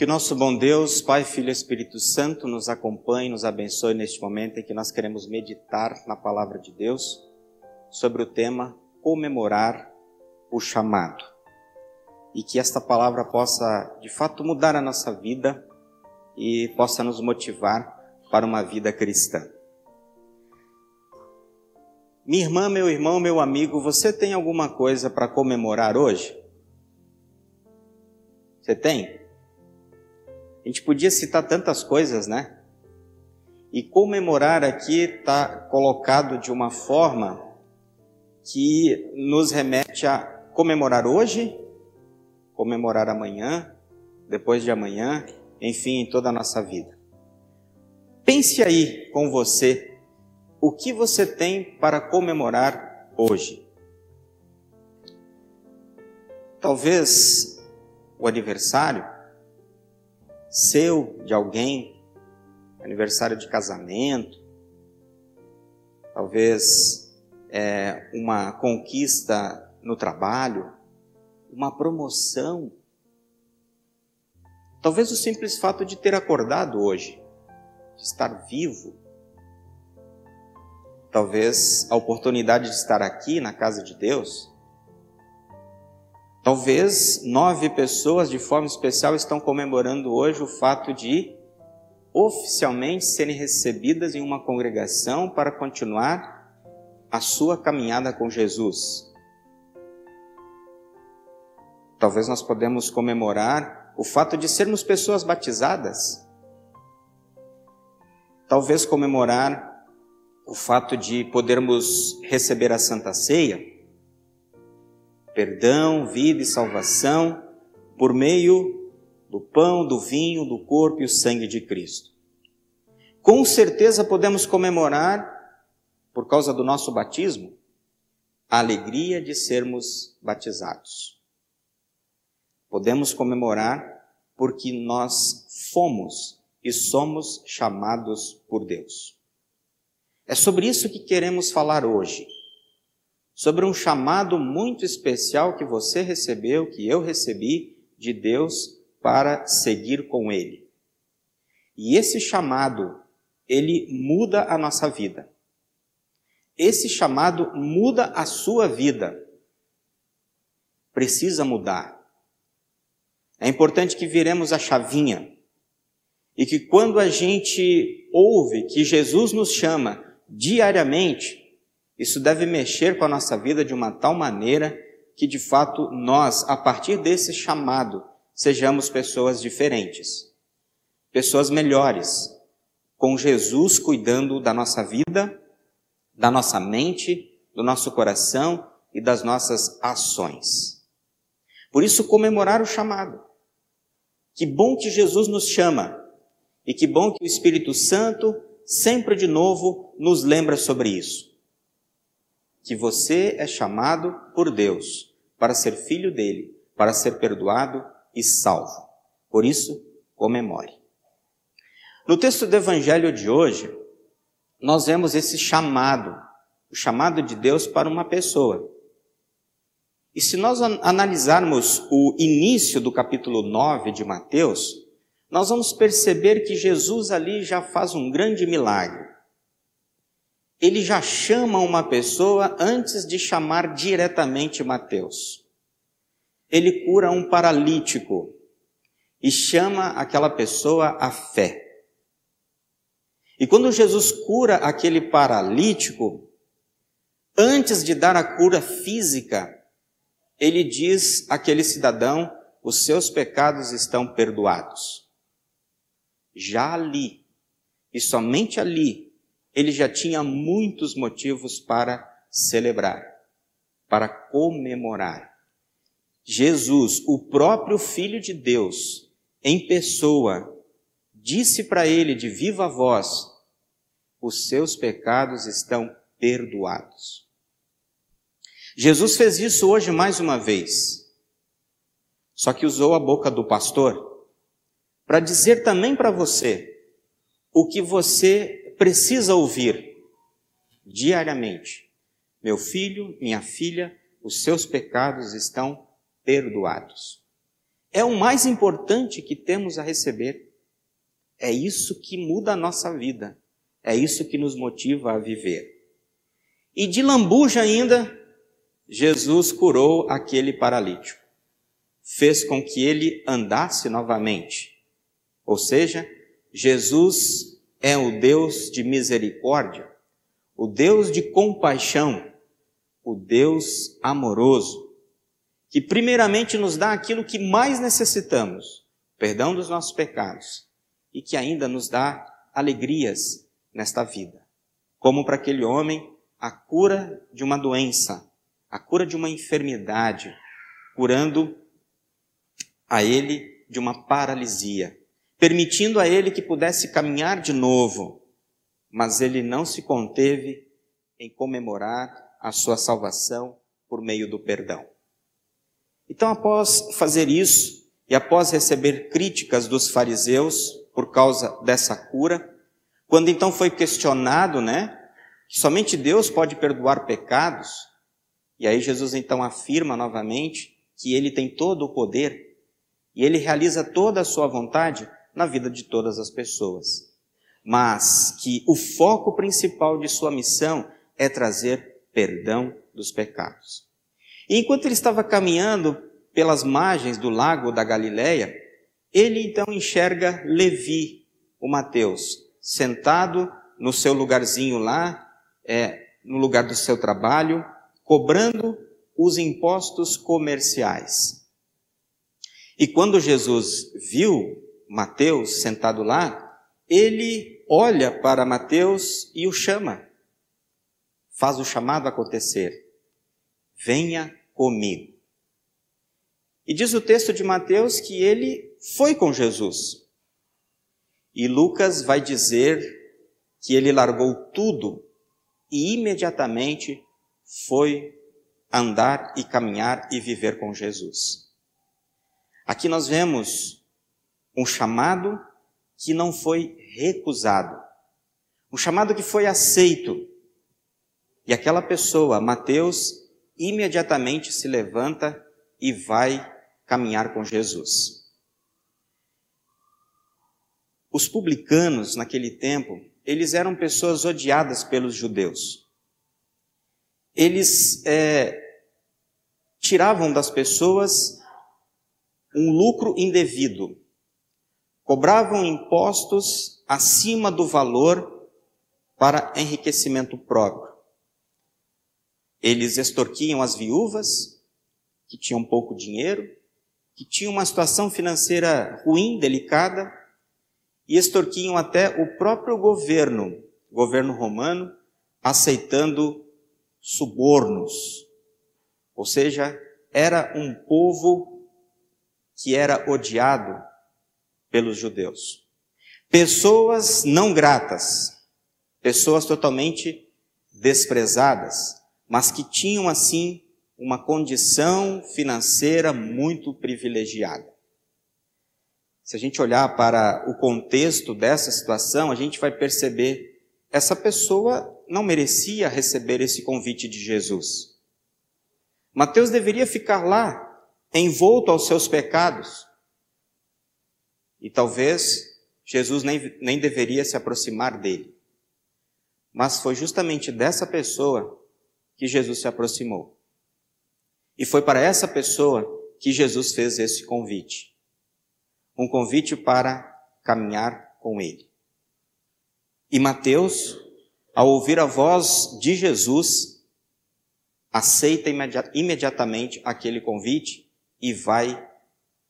Que o nosso bom Deus, Pai, Filho e Espírito Santo nos acompanhe, nos abençoe neste momento em que nós queremos meditar na palavra de Deus sobre o tema comemorar o chamado. E que esta palavra possa, de fato, mudar a nossa vida e possa nos motivar para uma vida cristã. Minha irmã, meu irmão, meu amigo, você tem alguma coisa para comemorar hoje? Você tem? A gente podia citar tantas coisas, né? E comemorar aqui está colocado de uma forma que nos remete a comemorar hoje, comemorar amanhã, depois de amanhã, enfim, em toda a nossa vida. Pense aí com você o que você tem para comemorar hoje. Talvez o aniversário seu, de alguém, aniversário de casamento, talvez é, uma conquista no trabalho, uma promoção, talvez o simples fato de ter acordado hoje, de estar vivo, talvez a oportunidade de estar aqui na casa de Deus, Talvez nove pessoas de forma especial estão comemorando hoje o fato de oficialmente serem recebidas em uma congregação para continuar a sua caminhada com Jesus. Talvez nós podemos comemorar o fato de sermos pessoas batizadas. Talvez comemorar o fato de podermos receber a Santa Ceia perdão, vida e salvação por meio do pão, do vinho, do corpo e o sangue de Cristo. Com certeza podemos comemorar, por causa do nosso batismo, a alegria de sermos batizados. Podemos comemorar porque nós fomos e somos chamados por Deus. É sobre isso que queremos falar hoje sobre um chamado muito especial que você recebeu, que eu recebi de Deus para seguir com Ele. E esse chamado, ele muda a nossa vida. Esse chamado muda a sua vida. Precisa mudar. É importante que viremos a chavinha e que quando a gente ouve que Jesus nos chama diariamente, isso deve mexer com a nossa vida de uma tal maneira que, de fato, nós, a partir desse chamado, sejamos pessoas diferentes, pessoas melhores, com Jesus cuidando da nossa vida, da nossa mente, do nosso coração e das nossas ações. Por isso, comemorar o chamado. Que bom que Jesus nos chama e que bom que o Espírito Santo sempre de novo nos lembra sobre isso que você é chamado por Deus para ser filho dele, para ser perdoado e salvo. Por isso, comemore. No texto do evangelho de hoje, nós vemos esse chamado, o chamado de Deus para uma pessoa. E se nós analisarmos o início do capítulo 9 de Mateus, nós vamos perceber que Jesus ali já faz um grande milagre ele já chama uma pessoa antes de chamar diretamente Mateus. Ele cura um paralítico e chama aquela pessoa à fé. E quando Jesus cura aquele paralítico, antes de dar a cura física, ele diz àquele cidadão: os seus pecados estão perdoados. Já ali, e somente ali, ele já tinha muitos motivos para celebrar, para comemorar. Jesus, o próprio Filho de Deus, em pessoa, disse para ele de viva voz: os seus pecados estão perdoados. Jesus fez isso hoje mais uma vez, só que usou a boca do pastor para dizer também para você o que você precisa ouvir diariamente: Meu filho, minha filha, os seus pecados estão perdoados. é o mais importante que temos a receber. É isso que muda a nossa vida. É isso que nos motiva a viver. E de lambuja ainda, Jesus curou aquele paralítico. Fez com que ele andasse novamente. Ou seja, Jesus é o Deus de misericórdia, o Deus de compaixão, o Deus amoroso, que primeiramente nos dá aquilo que mais necessitamos, perdão dos nossos pecados, e que ainda nos dá alegrias nesta vida. Como para aquele homem, a cura de uma doença, a cura de uma enfermidade, curando a ele de uma paralisia, permitindo a ele que pudesse caminhar de novo, mas ele não se conteve em comemorar a sua salvação por meio do perdão. Então, após fazer isso, e após receber críticas dos fariseus por causa dessa cura, quando então foi questionado, né, que somente Deus pode perdoar pecados, e aí Jesus então afirma novamente que ele tem todo o poder e ele realiza toda a sua vontade na vida de todas as pessoas. Mas que o foco principal de sua missão é trazer perdão dos pecados. E enquanto ele estava caminhando pelas margens do lago da Galileia, ele então enxerga Levi, o Mateus, sentado no seu lugarzinho lá, é, no lugar do seu trabalho, cobrando os impostos comerciais. E quando Jesus viu Mateus sentado lá, ele olha para Mateus e o chama. Faz o chamado acontecer. Venha comigo. E diz o texto de Mateus que ele foi com Jesus. E Lucas vai dizer que ele largou tudo e imediatamente foi andar e caminhar e viver com Jesus. Aqui nós vemos um chamado que não foi recusado, um chamado que foi aceito. E aquela pessoa, Mateus, imediatamente se levanta e vai caminhar com Jesus. Os publicanos, naquele tempo, eles eram pessoas odiadas pelos judeus. Eles é, tiravam das pessoas um lucro indevido, cobravam impostos acima do valor para enriquecimento próprio. Eles extorquiam as viúvas, que tinham pouco dinheiro, que tinham uma situação financeira ruim, delicada, e extorquiam até o próprio governo, governo romano, aceitando subornos. Ou seja, era um povo que era odiado pelos judeus. Pessoas não gratas, pessoas totalmente desprezadas, mas que tinham assim uma condição financeira muito privilegiada. Se a gente olhar para o contexto dessa situação, a gente vai perceber essa pessoa não merecia receber esse convite de Jesus. Mateus deveria ficar lá, envolto aos seus pecados. E talvez Jesus nem, nem deveria se aproximar dele. Mas foi justamente dessa pessoa que Jesus se aproximou. E foi para essa pessoa que Jesus fez esse convite um convite para caminhar com ele. E Mateus, ao ouvir a voz de Jesus, aceita imediatamente aquele convite e vai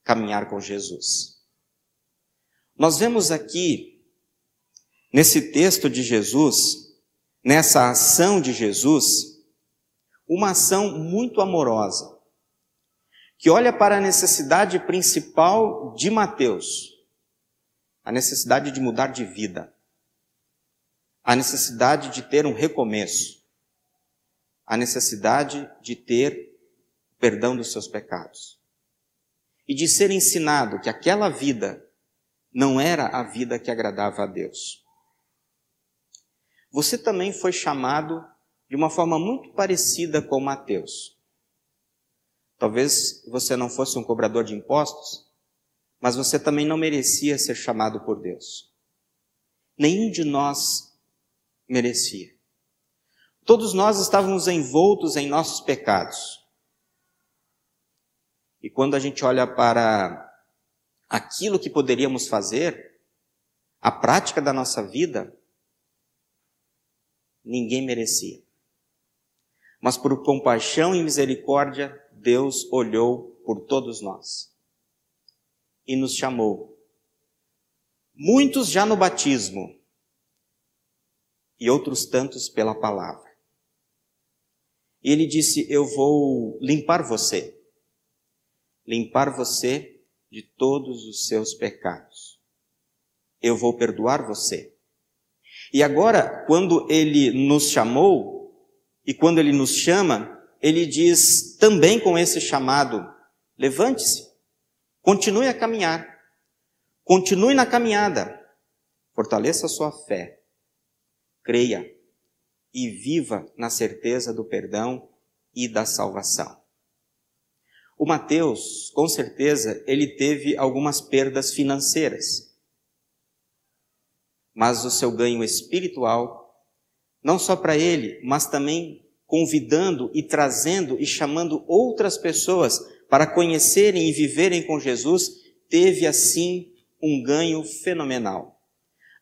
caminhar com Jesus. Nós vemos aqui, nesse texto de Jesus, nessa ação de Jesus, uma ação muito amorosa que olha para a necessidade principal de Mateus, a necessidade de mudar de vida, a necessidade de ter um recomeço, a necessidade de ter perdão dos seus pecados e de ser ensinado que aquela vida não era a vida que agradava a Deus. Você também foi chamado de uma forma muito parecida com Mateus. Talvez você não fosse um cobrador de impostos, mas você também não merecia ser chamado por Deus. Nenhum de nós merecia. Todos nós estávamos envoltos em nossos pecados. E quando a gente olha para aquilo que poderíamos fazer, a prática da nossa vida, ninguém merecia. Mas por compaixão e misericórdia, Deus olhou por todos nós e nos chamou. Muitos já no batismo e outros tantos pela palavra. E ele disse: Eu vou limpar você, limpar você de todos os seus pecados. Eu vou perdoar você. E agora, quando ele nos chamou, e quando ele nos chama, ele diz também com esse chamado: levante-se, continue a caminhar, continue na caminhada, fortaleça sua fé, creia e viva na certeza do perdão e da salvação. O Mateus, com certeza, ele teve algumas perdas financeiras, mas o seu ganho espiritual não só para ele, mas também convidando e trazendo e chamando outras pessoas para conhecerem e viverem com Jesus, teve assim um ganho fenomenal.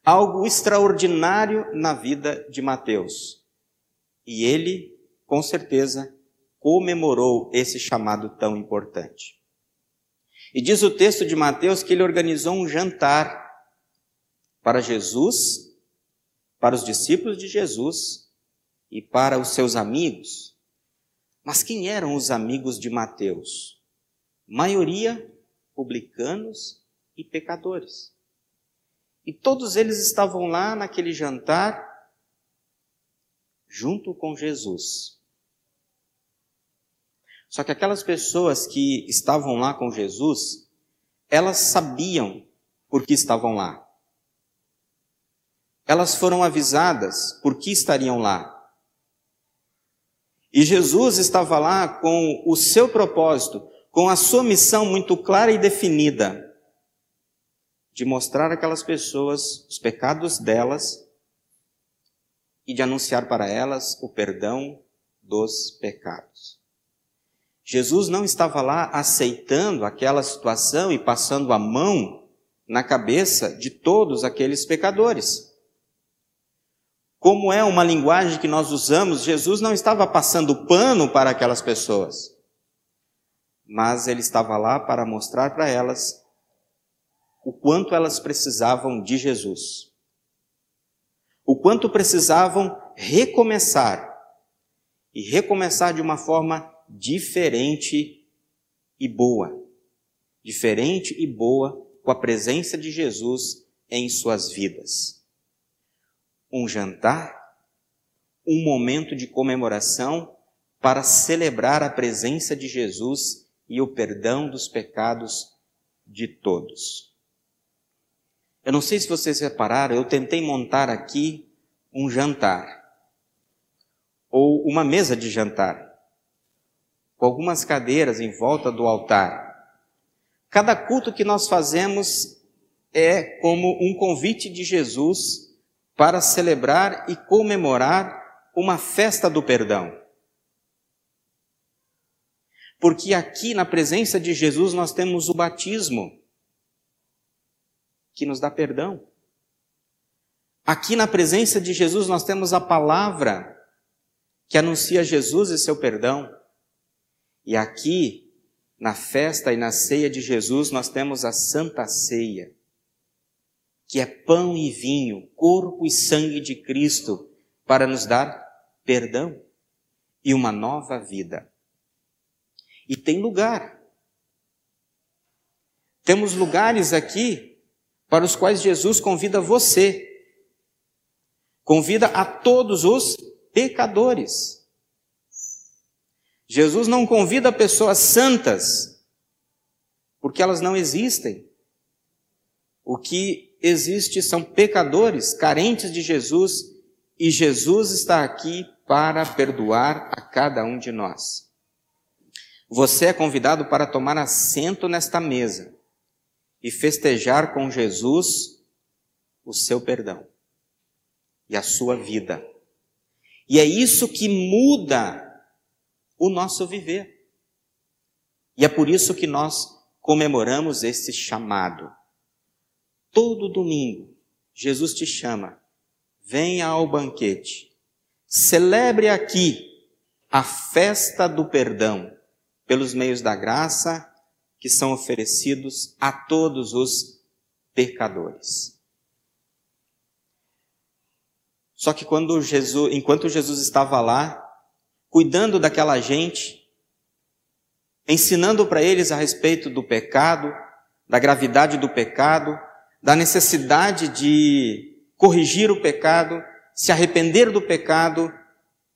Algo extraordinário na vida de Mateus. E ele, com certeza, comemorou esse chamado tão importante. E diz o texto de Mateus que ele organizou um jantar para Jesus para os discípulos de Jesus e para os seus amigos. Mas quem eram os amigos de Mateus? Maioria publicanos e pecadores. E todos eles estavam lá naquele jantar junto com Jesus. Só que aquelas pessoas que estavam lá com Jesus, elas sabiam por que estavam lá elas foram avisadas por que estariam lá. E Jesus estava lá com o seu propósito, com a sua missão muito clara e definida, de mostrar àquelas pessoas os pecados delas e de anunciar para elas o perdão dos pecados. Jesus não estava lá aceitando aquela situação e passando a mão na cabeça de todos aqueles pecadores. Como é uma linguagem que nós usamos, Jesus não estava passando pano para aquelas pessoas, mas ele estava lá para mostrar para elas o quanto elas precisavam de Jesus, o quanto precisavam recomeçar e recomeçar de uma forma diferente e boa, diferente e boa com a presença de Jesus em suas vidas. Um jantar, um momento de comemoração para celebrar a presença de Jesus e o perdão dos pecados de todos. Eu não sei se vocês repararam, eu tentei montar aqui um jantar, ou uma mesa de jantar, com algumas cadeiras em volta do altar. Cada culto que nós fazemos é como um convite de Jesus para celebrar e comemorar uma festa do perdão. Porque aqui na presença de Jesus nós temos o batismo, que nos dá perdão. Aqui na presença de Jesus nós temos a palavra, que anuncia Jesus e seu perdão. E aqui, na festa e na ceia de Jesus, nós temos a Santa Ceia, que é pão e vinho, corpo e sangue de Cristo, para nos dar perdão e uma nova vida. E tem lugar. Temos lugares aqui para os quais Jesus convida você. Convida a todos os pecadores. Jesus não convida pessoas santas, porque elas não existem. O que existe são pecadores carentes de Jesus e Jesus está aqui para perdoar a cada um de nós. Você é convidado para tomar assento nesta mesa e festejar com Jesus o seu perdão e a sua vida. E é isso que muda o nosso viver. E é por isso que nós comemoramos esse chamado. Todo domingo, Jesus te chama, venha ao banquete, celebre aqui a festa do perdão pelos meios da graça que são oferecidos a todos os pecadores. Só que quando Jesus, enquanto Jesus estava lá, cuidando daquela gente, ensinando para eles a respeito do pecado, da gravidade do pecado, da necessidade de corrigir o pecado, se arrepender do pecado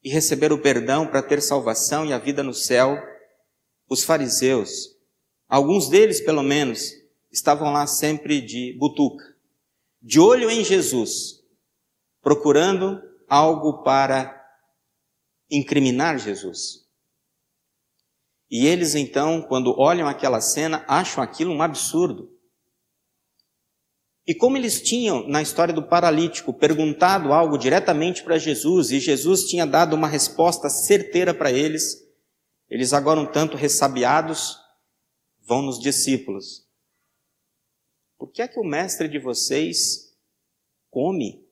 e receber o perdão para ter salvação e a vida no céu, os fariseus, alguns deles pelo menos, estavam lá sempre de butuca, de olho em Jesus, procurando algo para incriminar Jesus. E eles então, quando olham aquela cena, acham aquilo um absurdo. E como eles tinham, na história do paralítico, perguntado algo diretamente para Jesus, e Jesus tinha dado uma resposta certeira para eles, eles agora um tanto ressabiados, vão nos discípulos. Por que é que o mestre de vocês come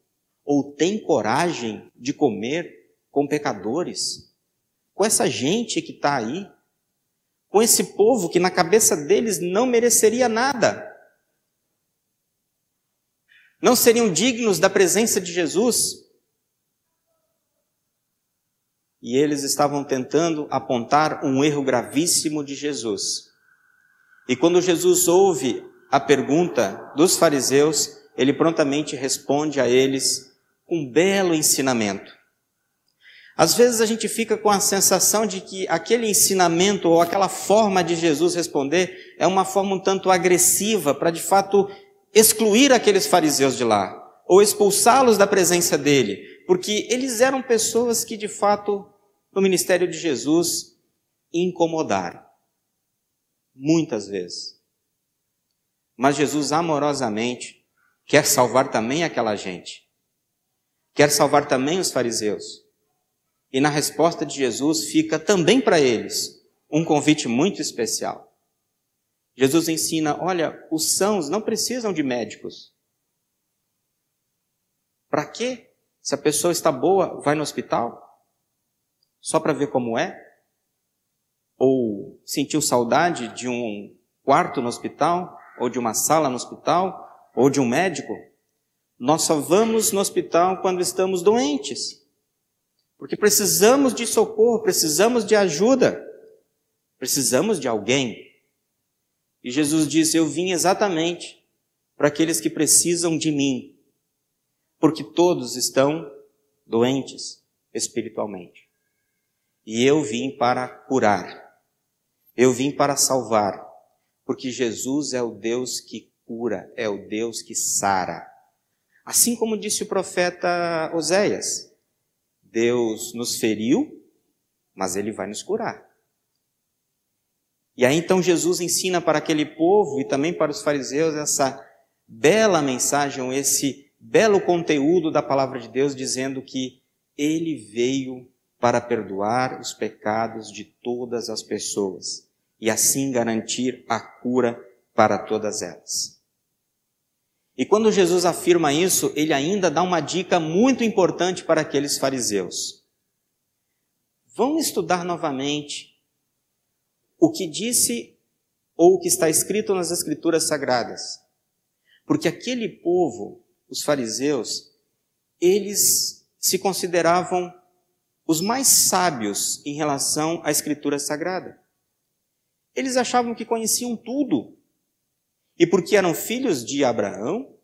ou tem coragem de comer com pecadores? Com essa gente que está aí? Com esse povo que na cabeça deles não mereceria nada? Não seriam dignos da presença de Jesus? E eles estavam tentando apontar um erro gravíssimo de Jesus. E quando Jesus ouve a pergunta dos fariseus, ele prontamente responde a eles um belo ensinamento. Às vezes a gente fica com a sensação de que aquele ensinamento ou aquela forma de Jesus responder é uma forma um tanto agressiva para de fato excluir aqueles fariseus de lá ou expulsá-los da presença dele, porque eles eram pessoas que de fato no ministério de Jesus incomodaram muitas vezes. Mas Jesus amorosamente quer salvar também aquela gente quer salvar também os fariseus. E na resposta de Jesus fica também para eles um convite muito especial. Jesus ensina: olha, os sãos não precisam de médicos. Para quê? Se a pessoa está boa, vai no hospital? Só para ver como é? Ou sentiu saudade de um quarto no hospital? Ou de uma sala no hospital? Ou de um médico? Nós só vamos no hospital quando estamos doentes. Porque precisamos de socorro, precisamos de ajuda, precisamos de alguém. E Jesus disse: Eu vim exatamente para aqueles que precisam de mim, porque todos estão doentes espiritualmente. E eu vim para curar, eu vim para salvar, porque Jesus é o Deus que cura, é o Deus que sara. Assim como disse o profeta Oséias, Deus nos feriu, mas ele vai nos curar. E aí então Jesus ensina para aquele povo e também para os fariseus essa bela mensagem, esse belo conteúdo da palavra de Deus, dizendo que ele veio para perdoar os pecados de todas as pessoas e assim garantir a cura para todas elas. E quando Jesus afirma isso, ele ainda dá uma dica muito importante para aqueles fariseus. Vão estudar novamente o que disse ou o que está escrito nas Escrituras Sagradas. Porque aquele povo, os fariseus, eles se consideravam os mais sábios em relação à Escritura Sagrada. Eles achavam que conheciam tudo e porque eram filhos de Abraão,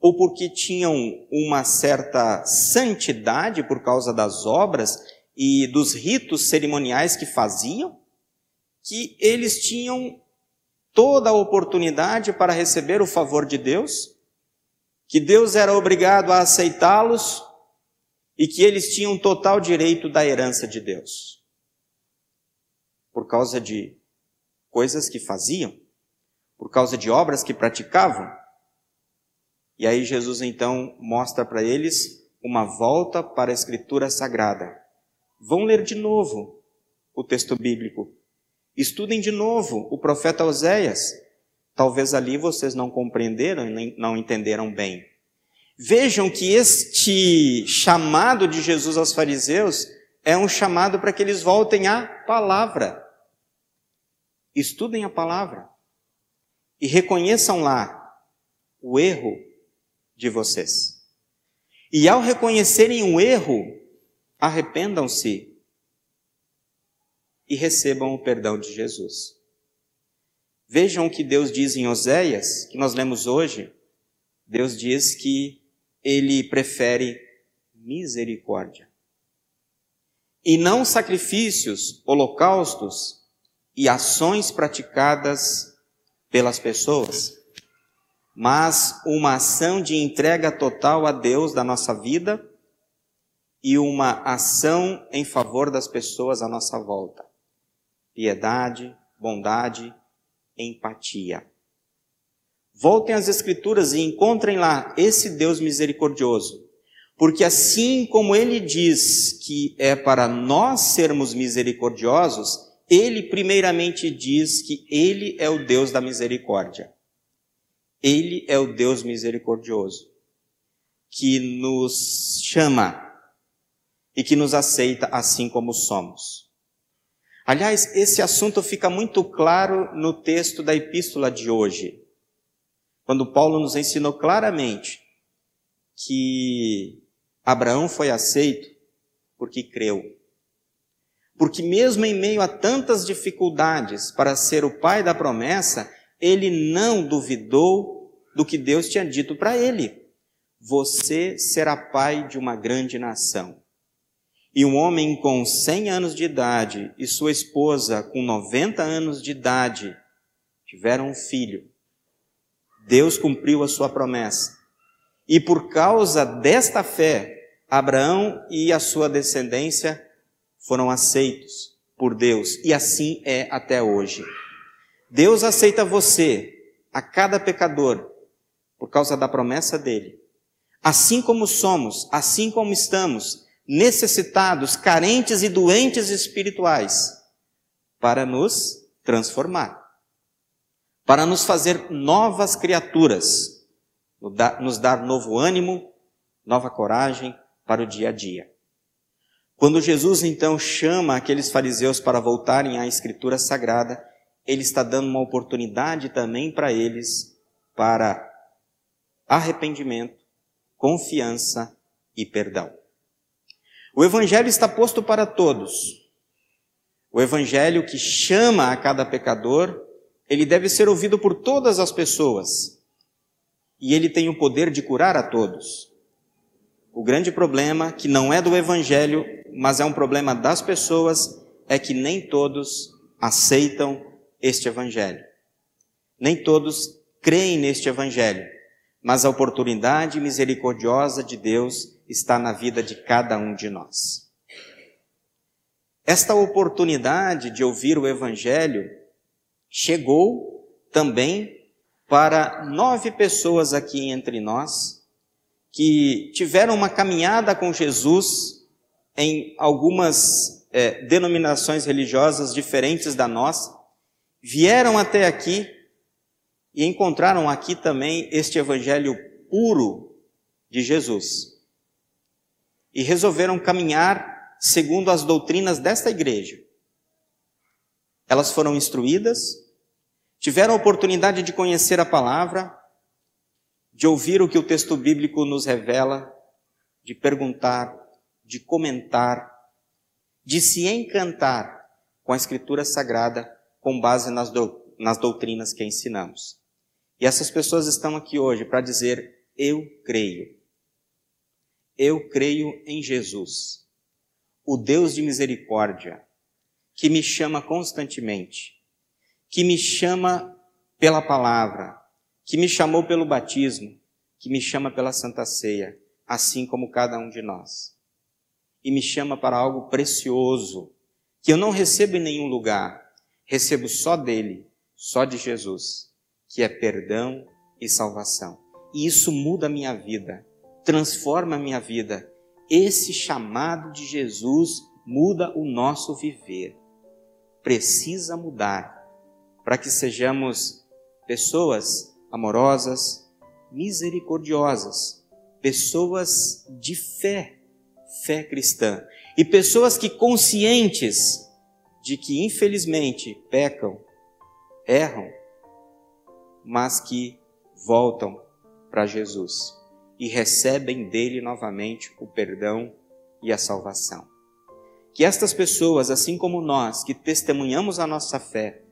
ou porque tinham uma certa santidade por causa das obras e dos ritos cerimoniais que faziam, que eles tinham toda a oportunidade para receber o favor de Deus, que Deus era obrigado a aceitá-los e que eles tinham total direito da herança de Deus. Por causa de coisas que faziam. Por causa de obras que praticavam. E aí Jesus então mostra para eles uma volta para a Escritura Sagrada. Vão ler de novo o texto bíblico. Estudem de novo o profeta Oséias. Talvez ali vocês não compreenderam e não entenderam bem. Vejam que este chamado de Jesus aos fariseus é um chamado para que eles voltem à palavra. Estudem a palavra e reconheçam lá o erro de vocês. E ao reconhecerem o erro, arrependam-se e recebam o perdão de Jesus. Vejam o que Deus diz em Oséias, que nós lemos hoje. Deus diz que ele prefere misericórdia. E não sacrifícios, holocaustos e ações praticadas pelas pessoas, mas uma ação de entrega total a Deus da nossa vida e uma ação em favor das pessoas à nossa volta. Piedade, bondade, empatia. Voltem às Escrituras e encontrem lá esse Deus misericordioso. Porque assim como ele diz que é para nós sermos misericordiosos, ele primeiramente diz que ele é o Deus da misericórdia. Ele é o Deus misericordioso, que nos chama e que nos aceita assim como somos. Aliás, esse assunto fica muito claro no texto da epístola de hoje, quando Paulo nos ensinou claramente que Abraão foi aceito porque creu. Porque mesmo em meio a tantas dificuldades para ser o pai da promessa, ele não duvidou do que Deus tinha dito para ele. Você será pai de uma grande nação. E um homem com 100 anos de idade e sua esposa com 90 anos de idade tiveram um filho. Deus cumpriu a sua promessa. E por causa desta fé, Abraão e a sua descendência foram aceitos por Deus. E assim é até hoje. Deus aceita você, a cada pecador, por causa da promessa dele. Assim como somos, assim como estamos, necessitados, carentes e doentes espirituais, para nos transformar para nos fazer novas criaturas, nos dar novo ânimo, nova coragem para o dia a dia. Quando Jesus então chama aqueles fariseus para voltarem à Escritura Sagrada, ele está dando uma oportunidade também para eles para arrependimento, confiança e perdão. O Evangelho está posto para todos. O Evangelho que chama a cada pecador ele deve ser ouvido por todas as pessoas. E ele tem o poder de curar a todos. O grande problema, que não é do evangelho, mas é um problema das pessoas, é que nem todos aceitam este evangelho. Nem todos creem neste evangelho, mas a oportunidade misericordiosa de Deus está na vida de cada um de nós. Esta oportunidade de ouvir o evangelho chegou também para nove pessoas aqui entre nós que tiveram uma caminhada com Jesus em algumas é, denominações religiosas diferentes da nossa, vieram até aqui e encontraram aqui também este evangelho puro de Jesus. E resolveram caminhar segundo as doutrinas desta igreja. Elas foram instruídas, tiveram a oportunidade de conhecer a palavra, de ouvir o que o texto bíblico nos revela, de perguntar, de comentar, de se encantar com a Escritura Sagrada com base nas, do, nas doutrinas que ensinamos. E essas pessoas estão aqui hoje para dizer: Eu creio. Eu creio em Jesus, o Deus de misericórdia, que me chama constantemente, que me chama pela palavra, que me chamou pelo batismo, que me chama pela Santa Ceia, assim como cada um de nós. E me chama para algo precioso, que eu não recebo em nenhum lugar, recebo só dele, só de Jesus, que é perdão e salvação. E isso muda a minha vida, transforma a minha vida. Esse chamado de Jesus muda o nosso viver. Precisa mudar para que sejamos pessoas amorosas, misericordiosas, pessoas de fé, fé cristã, e pessoas que conscientes de que infelizmente pecam, erram, mas que voltam para Jesus e recebem dele novamente o perdão e a salvação. Que estas pessoas, assim como nós, que testemunhamos a nossa fé,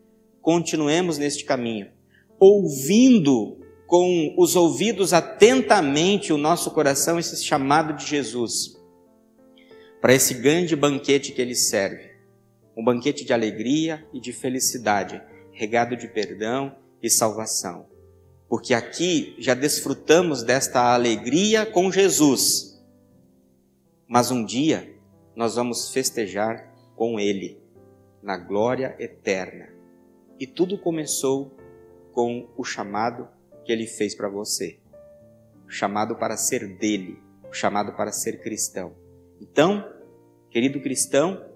continuemos neste caminho, ouvindo com os ouvidos atentamente o nosso coração esse chamado de Jesus, para esse grande banquete que ele serve um banquete de alegria e de felicidade, regado de perdão e salvação. Porque aqui já desfrutamos desta alegria com Jesus, mas um dia nós vamos festejar com Ele, na glória eterna. E tudo começou com o chamado que ele fez para você. O chamado para ser dele, o chamado para ser cristão. Então, querido cristão,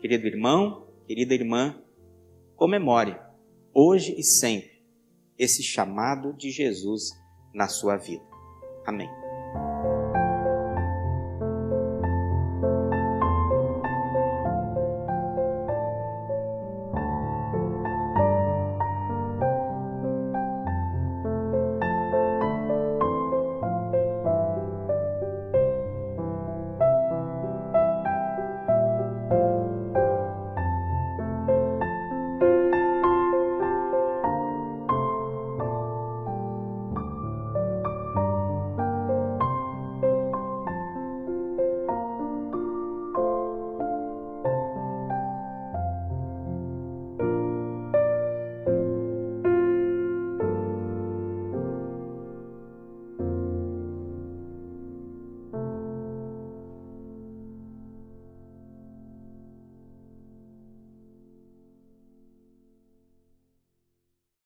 querido irmão, querida irmã, comemore hoje e sempre esse chamado de Jesus na sua vida. Amém.